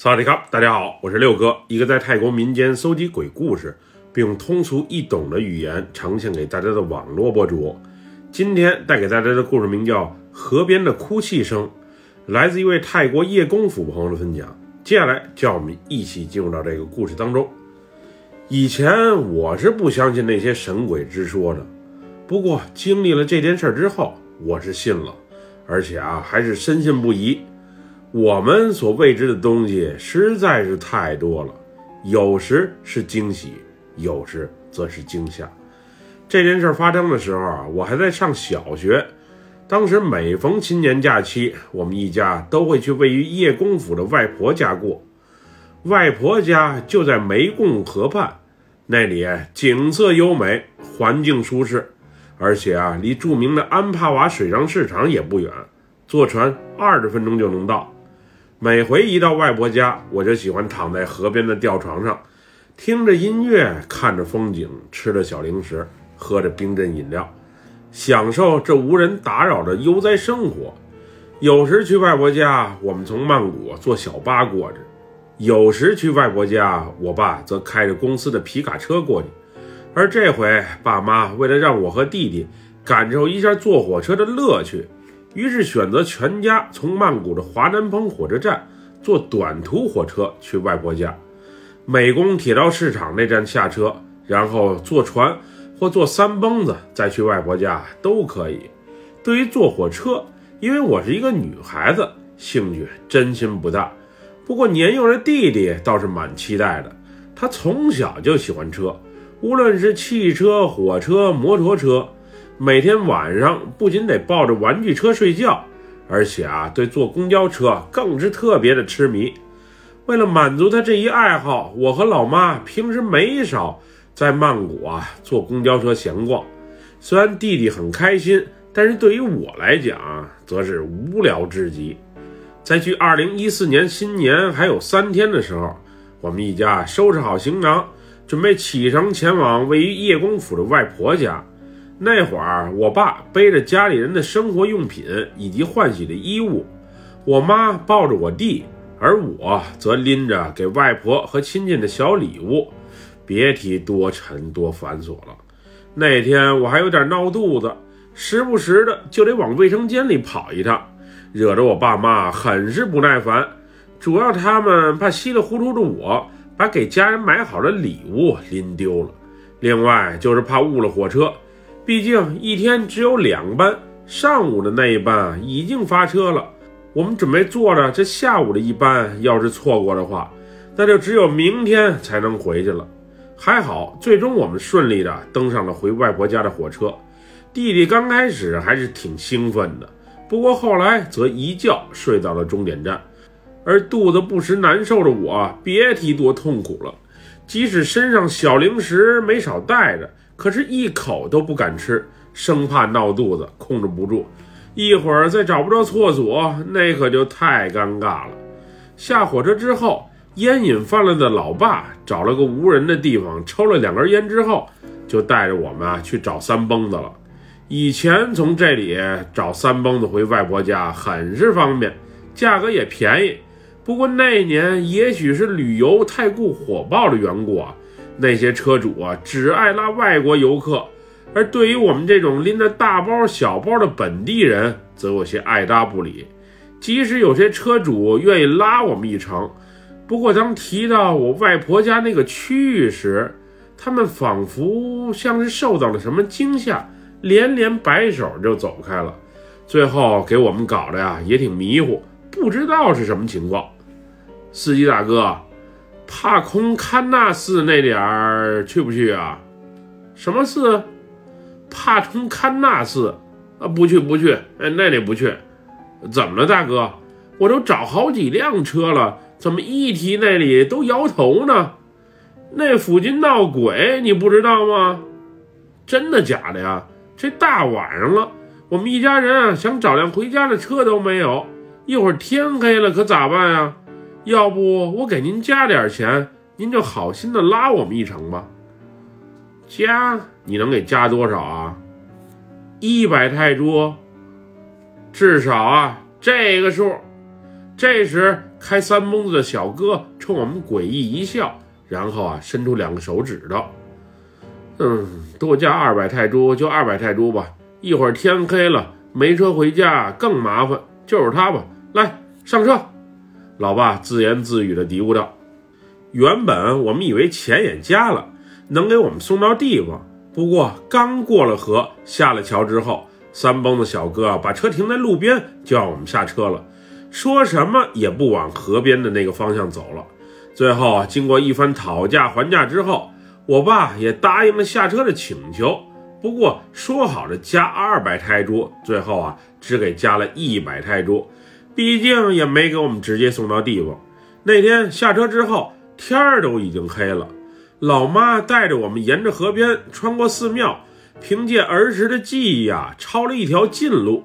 萨瓦迪卡，大家好，我是六哥，一个在泰国民间搜集鬼故事，并用通俗易懂的语言呈现给大家的网络博主。今天带给大家的故事名叫《河边的哭泣声》，来自一位泰国叶公府朋友的分享。接下来，叫我们一起进入到这个故事当中。以前我是不相信那些神鬼之说的，不过经历了这件事之后，我是信了，而且啊，还是深信不疑。我们所未知的东西实在是太多了，有时是惊喜，有时则是惊吓。这件事发生的时候啊，我还在上小学。当时每逢新年假期，我们一家都会去位于叶公府的外婆家过。外婆家就在湄公河畔，那里景色优美，环境舒适，而且啊，离著名的安帕瓦水上市场也不远，坐船二十分钟就能到。每回一到外婆家，我就喜欢躺在河边的吊床上，听着音乐，看着风景，吃着小零食，喝着冰镇饮料，享受这无人打扰的悠哉生活。有时去外婆家，我们从曼谷坐小巴过去；有时去外婆家，我爸则开着公司的皮卡车过去。而这回，爸妈为了让我和弟弟感受一下坐火车的乐趣。于是选择全家从曼谷的华南鹏火车站坐短途火车去外婆家，美工铁道市场那站下车，然后坐船或坐三蹦子再去外婆家都可以。对于坐火车，因为我是一个女孩子，兴趣真心不大。不过年幼的弟弟倒是蛮期待的，他从小就喜欢车，无论是汽车、火车、摩托车。每天晚上不仅得抱着玩具车睡觉，而且啊，对坐公交车更是特别的痴迷。为了满足他这一爱好，我和老妈平时没少在曼谷啊坐公交车闲逛。虽然弟弟很开心，但是对于我来讲，则是无聊至极。在距二零一四年新年还有三天的时候，我们一家收拾好行囊，准备启程前往位于叶公府的外婆家。那会儿，我爸背着家里人的生活用品以及换洗的衣物，我妈抱着我弟，而我则拎着给外婆和亲戚的小礼物，别提多沉多繁琐了。那天我还有点闹肚子，时不时的就得往卫生间里跑一趟，惹得我爸妈很是不耐烦。主要他们怕稀里糊涂的我把给家人买好的礼物拎丢了，另外就是怕误了火车。毕竟一天只有两班，上午的那一班已经发车了，我们准备坐着这下午的一班，要是错过的话，那就只有明天才能回去了。还好，最终我们顺利的登上了回外婆家的火车。弟弟刚开始还是挺兴奋的，不过后来则一觉睡到了终点站，而肚子不时难受的我，别提多痛苦了。即使身上小零食没少带着。可是，一口都不敢吃，生怕闹肚子，控制不住。一会儿再找不着厕所，那可就太尴尬了。下火车之后，烟瘾犯了的老爸找了个无人的地方抽了两根烟之后，就带着我们啊去找三蹦子了。以前从这里找三蹦子回外婆家很是方便，价格也便宜。不过那年也许是旅游太过火爆的缘故啊。那些车主啊，只爱拉外国游客，而对于我们这种拎着大包小包的本地人，则有些爱搭不理。即使有些车主愿意拉我们一程，不过当提到我外婆家那个区域时，他们仿佛像是受到了什么惊吓，连连摆手就走开了。最后给我们搞得呀，也挺迷糊，不知道是什么情况。司机大哥。帕空堪纳寺那点儿去不去啊？什么寺？帕空堪纳寺啊？不去不去，哎，那里不去。怎么了，大哥？我都找好几辆车了，怎么一提那里都摇头呢？那附近闹鬼，你不知道吗？真的假的呀？这大晚上了，我们一家人啊想找辆回家的车都没有，一会儿天黑了可咋办呀？要不我给您加点钱，您就好心的拉我们一程吧。加？你能给加多少啊？一百泰铢。至少啊，这个数。这时开三蹦子的小哥冲我们诡异一笑，然后啊，伸出两个手指头，嗯，多加二百泰铢就二百泰铢吧。一会儿天黑了，没车回家更麻烦，就是他吧。来，上车。老爸自言自语地嘀咕道：“原本我们以为钱也加了，能给我们送到地方。不过刚过了河，下了桥之后，三蹦子小哥把车停在路边，就让我们下车了，说什么也不往河边的那个方向走了。最后经过一番讨价还价之后，我爸也答应了下车的请求。不过说好的加二百泰铢，最后啊只给加了一百泰铢。”毕竟也没给我们直接送到地方。那天下车之后，天儿都已经黑了。老妈带着我们沿着河边穿过寺庙，凭借儿时的记忆啊，抄了一条近路。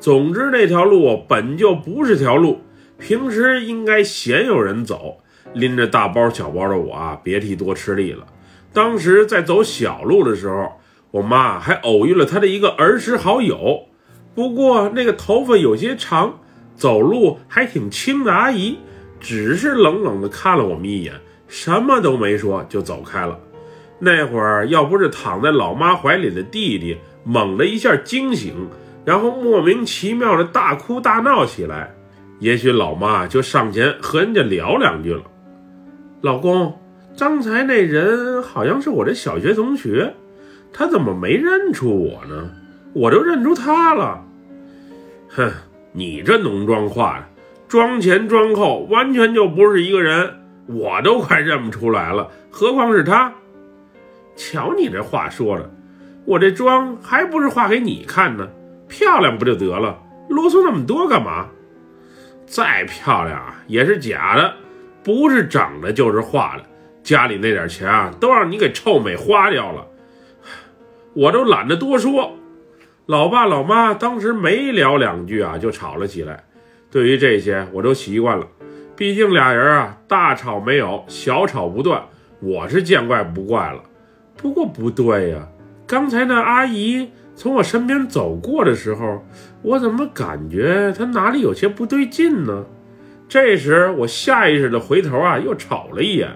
总之，那条路本就不是条路，平时应该鲜有人走。拎着大包小包的我啊，别提多吃力了。当时在走小路的时候，我妈还偶遇了她的一个儿时好友，不过那个头发有些长。走路还挺轻的阿姨，只是冷冷地看了我们一眼，什么都没说就走开了。那会儿要不是躺在老妈怀里的弟弟猛地一下惊醒，然后莫名其妙的大哭大闹起来，也许老妈就上前和人家聊两句了。老公，刚才那人好像是我的小学同学，他怎么没认出我呢？我都认出他了。哼。你这浓妆化的，妆前妆后完全就不是一个人，我都快认不出来了，何况是他？瞧你这话说的，我这妆还不是画给你看呢，漂亮不就得了，啰嗦那么多干嘛？再漂亮啊，也是假的，不是长的，就是画的。家里那点钱啊，都让你给臭美花掉了，我都懒得多说。老爸老妈当时没聊两句啊，就吵了起来。对于这些，我都习惯了，毕竟俩人啊，大吵没有，小吵不断，我是见怪不怪了。不过不对呀，刚才那阿姨从我身边走过的时候，我怎么感觉她哪里有些不对劲呢？这时，我下意识的回头啊，又瞅了一眼，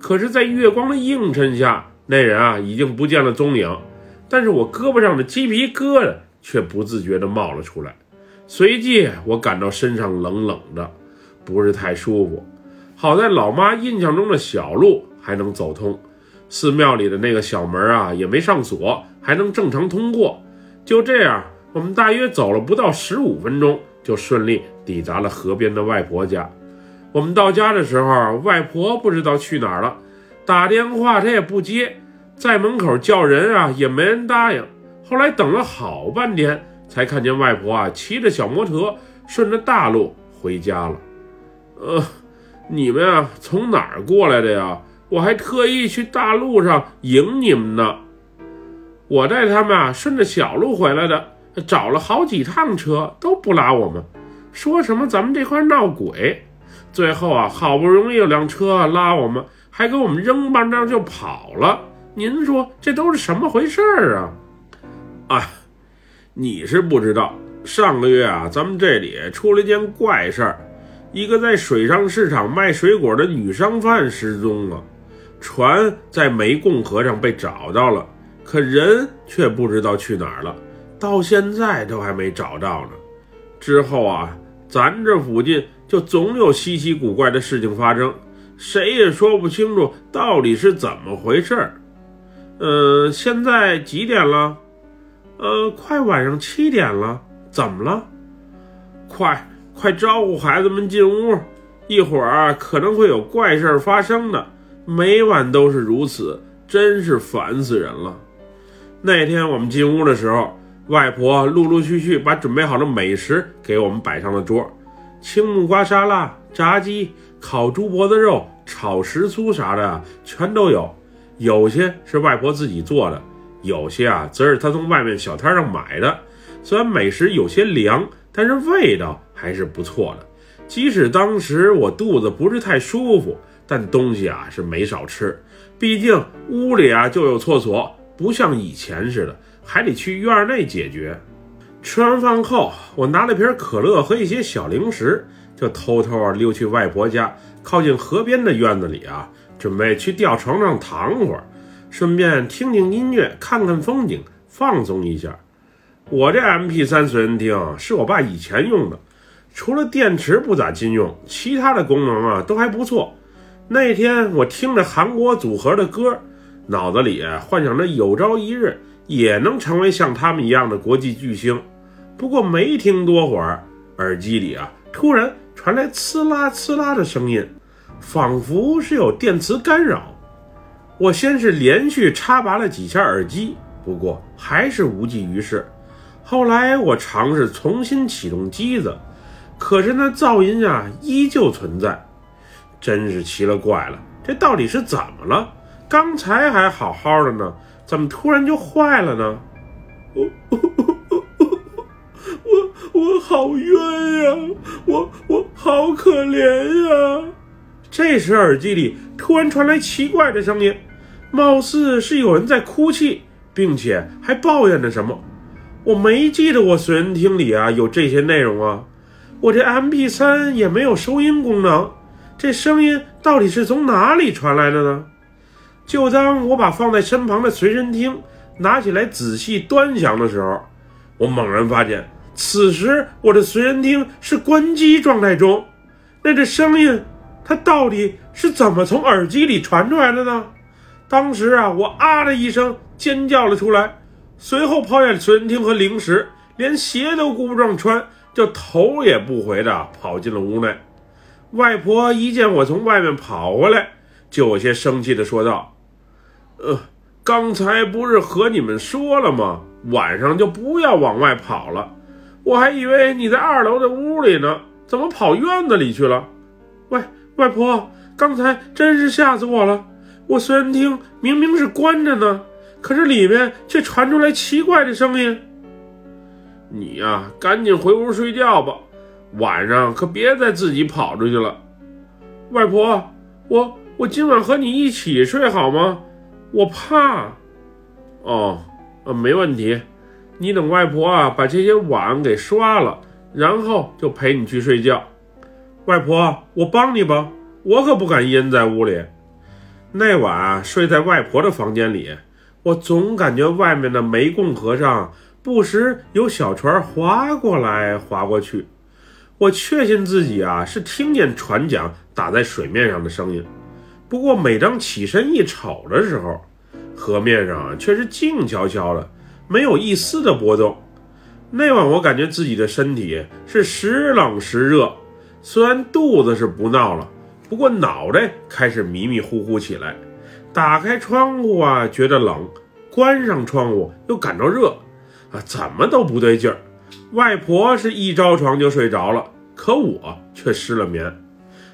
可是，在月光的映衬下，那人啊，已经不见了踪影。但是我胳膊上的鸡皮疙瘩却不自觉地冒了出来，随即我感到身上冷冷的，不是太舒服。好在老妈印象中的小路还能走通，寺庙里的那个小门啊也没上锁，还能正常通过。就这样，我们大约走了不到十五分钟，就顺利抵达了河边的外婆家。我们到家的时候，外婆不知道去哪儿了，打电话她也不接。在门口叫人啊，也没人答应。后来等了好半天，才看见外婆啊骑着小摩托顺着大路回家了。呃，你们啊从哪儿过来的呀？我还特意去大路上迎你们呢。我带他们啊顺着小路回来的，找了好几趟车都不拉我们，说什么咱们这块闹鬼。最后啊，好不容易有辆车拉我们，还给我们扔半道就跑了。您说这都是什么回事儿啊？啊，你是不知道，上个月啊，咱们这里出了一件怪事儿，一个在水上市场卖水果的女商贩失踪了，船在湄公河上被找到了，可人却不知道去哪儿了，到现在都还没找到呢。之后啊，咱这附近就总有稀奇古怪的事情发生，谁也说不清楚到底是怎么回事儿。呃，现在几点了？呃，快晚上七点了。怎么了？快快招呼孩子们进屋，一会儿可能会有怪事发生的。每晚都是如此，真是烦死人了。那天我们进屋的时候，外婆陆陆续续把准备好的美食给我们摆上了桌，青木瓜沙拉、炸鸡、烤猪脖子肉、炒时酥啥的全都有。有些是外婆自己做的，有些啊则是她从外面小摊上买的。虽然美食有些凉，但是味道还是不错的。即使当时我肚子不是太舒服，但东西啊是没少吃。毕竟屋里啊就有厕所，不像以前似的还得去院内解决。吃完饭后，我拿了瓶可乐和一些小零食，就偷偷啊溜去外婆家靠近河边的院子里啊，准备去吊床上躺会儿，顺便听听音乐，看看风景，放松一下。我这 MP3 随身听是我爸以前用的，除了电池不咋经用，其他的功能啊都还不错。那天我听着韩国组合的歌，脑子里幻想着有朝一日也能成为像他们一样的国际巨星。不过没听多会儿，耳机里啊突然传来呲啦呲啦的声音，仿佛是有电磁干扰。我先是连续插拔了几下耳机，不过还是无济于事。后来我尝试重新启动机子，可是那噪音啊依旧存在，真是奇了怪了，这到底是怎么了？刚才还好好的呢，怎么突然就坏了呢？我我我我好冤呀！我我好可怜呀！这时耳机里突然传来奇怪的声音，貌似是有人在哭泣，并且还抱怨着什么。我没记得我随身听里啊有这些内容啊，我这 MP3 也没有收音功能，这声音到底是从哪里传来的呢？就当我把放在身旁的随身听拿起来仔细端详的时候，我猛然发现，此时我的随身听是关机状态中，那这声音它到底是怎么从耳机里传出来的呢？当时啊，我啊的一声尖叫了出来。随后抛下随身听和零食，连鞋都顾不上穿，就头也不回的跑进了屋内。外婆一见我从外面跑回来，就有些生气的说道：“呃，刚才不是和你们说了吗？晚上就不要往外跑了。我还以为你在二楼的屋里呢，怎么跑院子里去了？喂外婆，刚才真是吓死我了！我虽然听明明是关着呢。”可是里面却传出来奇怪的声音。你呀，赶紧回屋睡觉吧，晚上可别再自己跑出去了。外婆，我我今晚和你一起睡好吗？我怕。哦，呃，没问题。你等外婆啊把这些碗给刷了，然后就陪你去睡觉。外婆，我帮你吧，我可不敢一人在屋里。那晚，睡在外婆的房间里。我总感觉外面的湄贡河上不时有小船划过来划过去，我确信自己啊是听见船桨打在水面上的声音。不过每当起身一瞅的时候，河面上却是静悄悄的，没有一丝的波动。那晚我感觉自己的身体是时冷时热，虽然肚子是不闹了，不过脑袋开始迷迷糊糊起来。打开窗户啊，觉得冷；关上窗户又感到热，啊，怎么都不对劲儿。外婆是一着床就睡着了，可我却失了眠。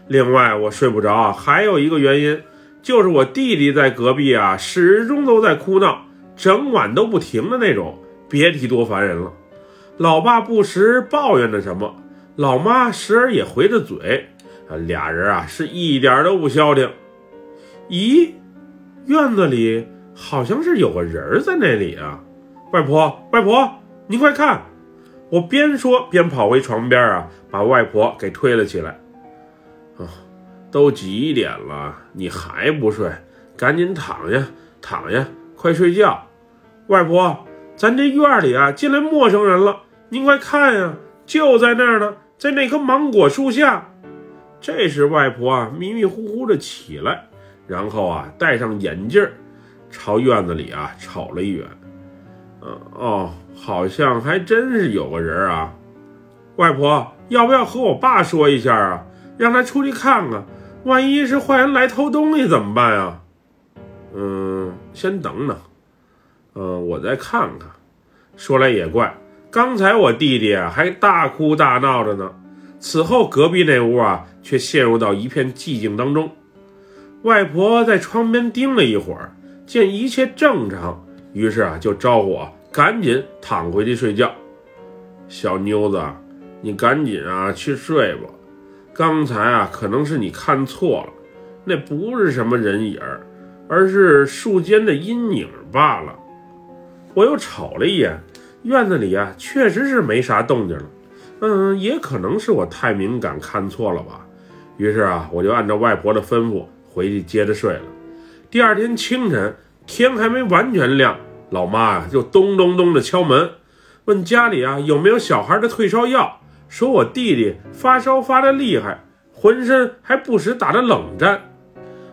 另外，我睡不着还有一个原因，就是我弟弟在隔壁啊，始终都在哭闹，整晚都不停的那种，别提多烦人了。老爸不时抱怨着什么，老妈时而也回着嘴，啊，俩人啊是一点都不消停。咦？院子里好像是有个人在那里啊！外婆，外婆，你快看！我边说边跑回床边啊，把外婆给推了起来。啊，都几点了，你还不睡？赶紧躺下，躺下，快睡觉！外婆，咱这院里啊进来陌生人了，您快看呀，就在那儿呢，在那棵芒果树下。这时，外婆啊迷迷糊糊的起来。然后啊，戴上眼镜，朝院子里啊瞅了一眼。嗯哦，好像还真是有个人啊。外婆，要不要和我爸说一下啊？让他出去看看，万一是坏人来偷东西怎么办呀？嗯，先等等。嗯，我再看看。说来也怪，刚才我弟弟啊还大哭大闹着呢，此后隔壁那屋啊却陷入到一片寂静当中。外婆在窗边盯了一会儿，见一切正常，于是啊就招呼我赶紧躺回去睡觉。小妞子，你赶紧啊去睡吧。刚才啊可能是你看错了，那不是什么人影，而是树间的阴影罢了。我又瞅了一眼院子里啊，确实是没啥动静了。嗯，也可能是我太敏感看错了吧。于是啊，我就按照外婆的吩咐回去接着睡了。第二天清晨，天还没完全亮，老妈啊就咚咚咚的敲门，问家里啊有没有小孩的退烧药，说我弟弟发烧发的厉害，浑身还不时打着冷战。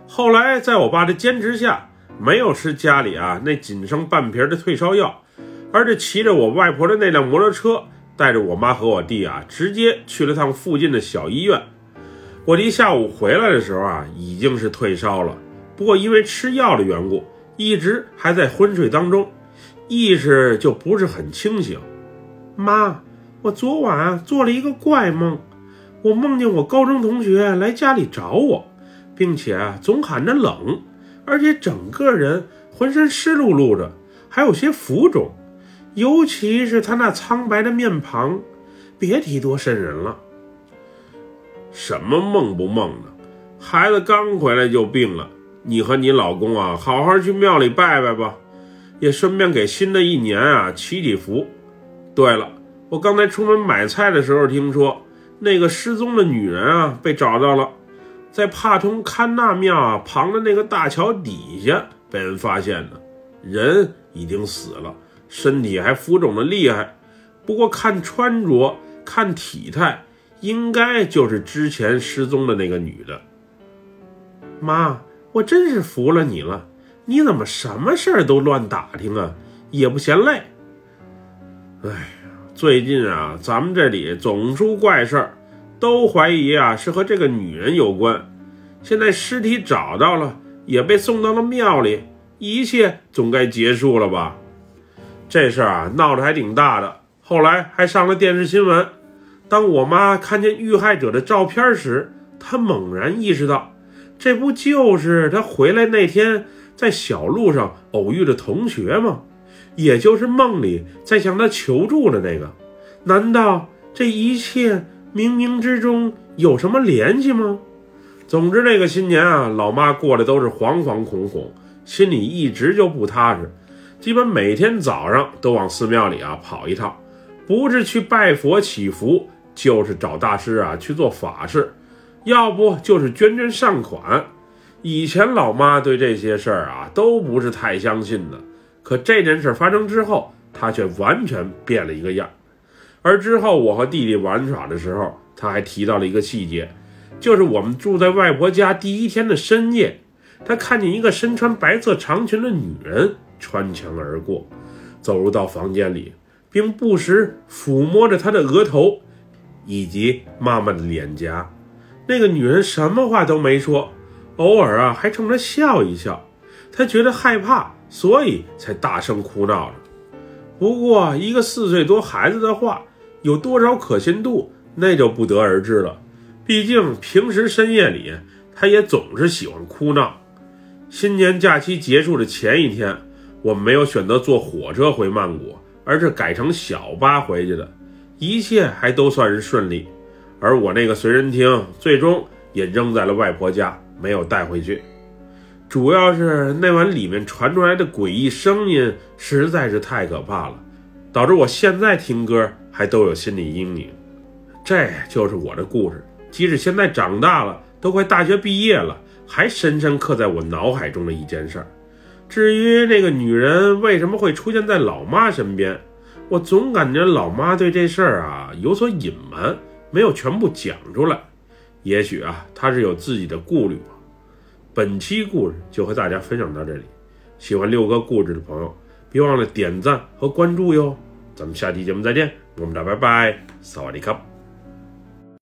后来在我爸的坚持下，没有吃家里啊那仅剩半瓶的退烧药，而是骑着我外婆的那辆摩托车，带着我妈和我弟啊，直接去了趟附近的小医院。我弟下午回来的时候啊，已经是退烧了，不过因为吃药的缘故，一直还在昏睡当中，意识就不是很清醒。妈，我昨晚做了一个怪梦，我梦见我高中同学来家里找我，并且总喊着冷，而且整个人浑身湿漉漉的，还有些浮肿，尤其是他那苍白的面庞，别提多瘆人了。什么梦不梦的？孩子刚回来就病了，你和你老公啊，好好去庙里拜拜吧，也顺便给新的一年啊祈祈福。对了，我刚才出门买菜的时候听说，那个失踪的女人啊被找到了，在帕通堪纳庙啊旁的那个大桥底下被人发现的，人已经死了，身体还浮肿的厉害，不过看穿着，看体态。应该就是之前失踪的那个女的。妈，我真是服了你了，你怎么什么事儿都乱打听啊，也不嫌累。哎呀，最近啊，咱们这里总出怪事儿，都怀疑啊是和这个女人有关。现在尸体找到了，也被送到了庙里，一切总该结束了吧？这事儿啊闹得还挺大的，后来还上了电视新闻。当我妈看见遇害者的照片时，她猛然意识到，这不就是她回来那天在小路上偶遇的同学吗？也就是梦里在向她求助的那个。难道这一切冥冥之中有什么联系吗？总之，那个新年啊，老妈过的都是惶惶恐恐，心里一直就不踏实，基本每天早上都往寺庙里啊跑一趟，不是去拜佛祈福。就是找大师啊去做法事，要不就是捐捐善款。以前老妈对这些事儿啊都不是太相信的，可这件事发生之后，她却完全变了一个样。而之后我和弟弟玩耍的时候，她还提到了一个细节，就是我们住在外婆家第一天的深夜，她看见一个身穿白色长裙的女人穿墙而过，走入到房间里，并不时抚摸着她的额头。以及妈妈的脸颊，那个女人什么话都没说，偶尔啊还冲着笑一笑。她觉得害怕，所以才大声哭闹着。不过，一个四岁多孩子的话有多少可信度，那就不得而知了。毕竟平时深夜里，他也总是喜欢哭闹。新年假期结束的前一天，我没有选择坐火车回曼谷，而是改成小巴回去的。一切还都算是顺利，而我那个随身听最终也扔在了外婆家，没有带回去。主要是那晚里面传出来的诡异声音实在是太可怕了，导致我现在听歌还都有心理阴影。这就是我的故事，即使现在长大了，都快大学毕业了，还深深刻在我脑海中的一件事儿。至于那个女人为什么会出现在老妈身边？我总感觉老妈对这事儿啊有所隐瞒，没有全部讲出来。也许啊，她是有自己的顾虑吧。本期故事就和大家分享到这里，喜欢六哥故事的朋友，别忘了点赞和关注哟。咱们下期节目再见，我们俩拜拜，萨瓦迪卡。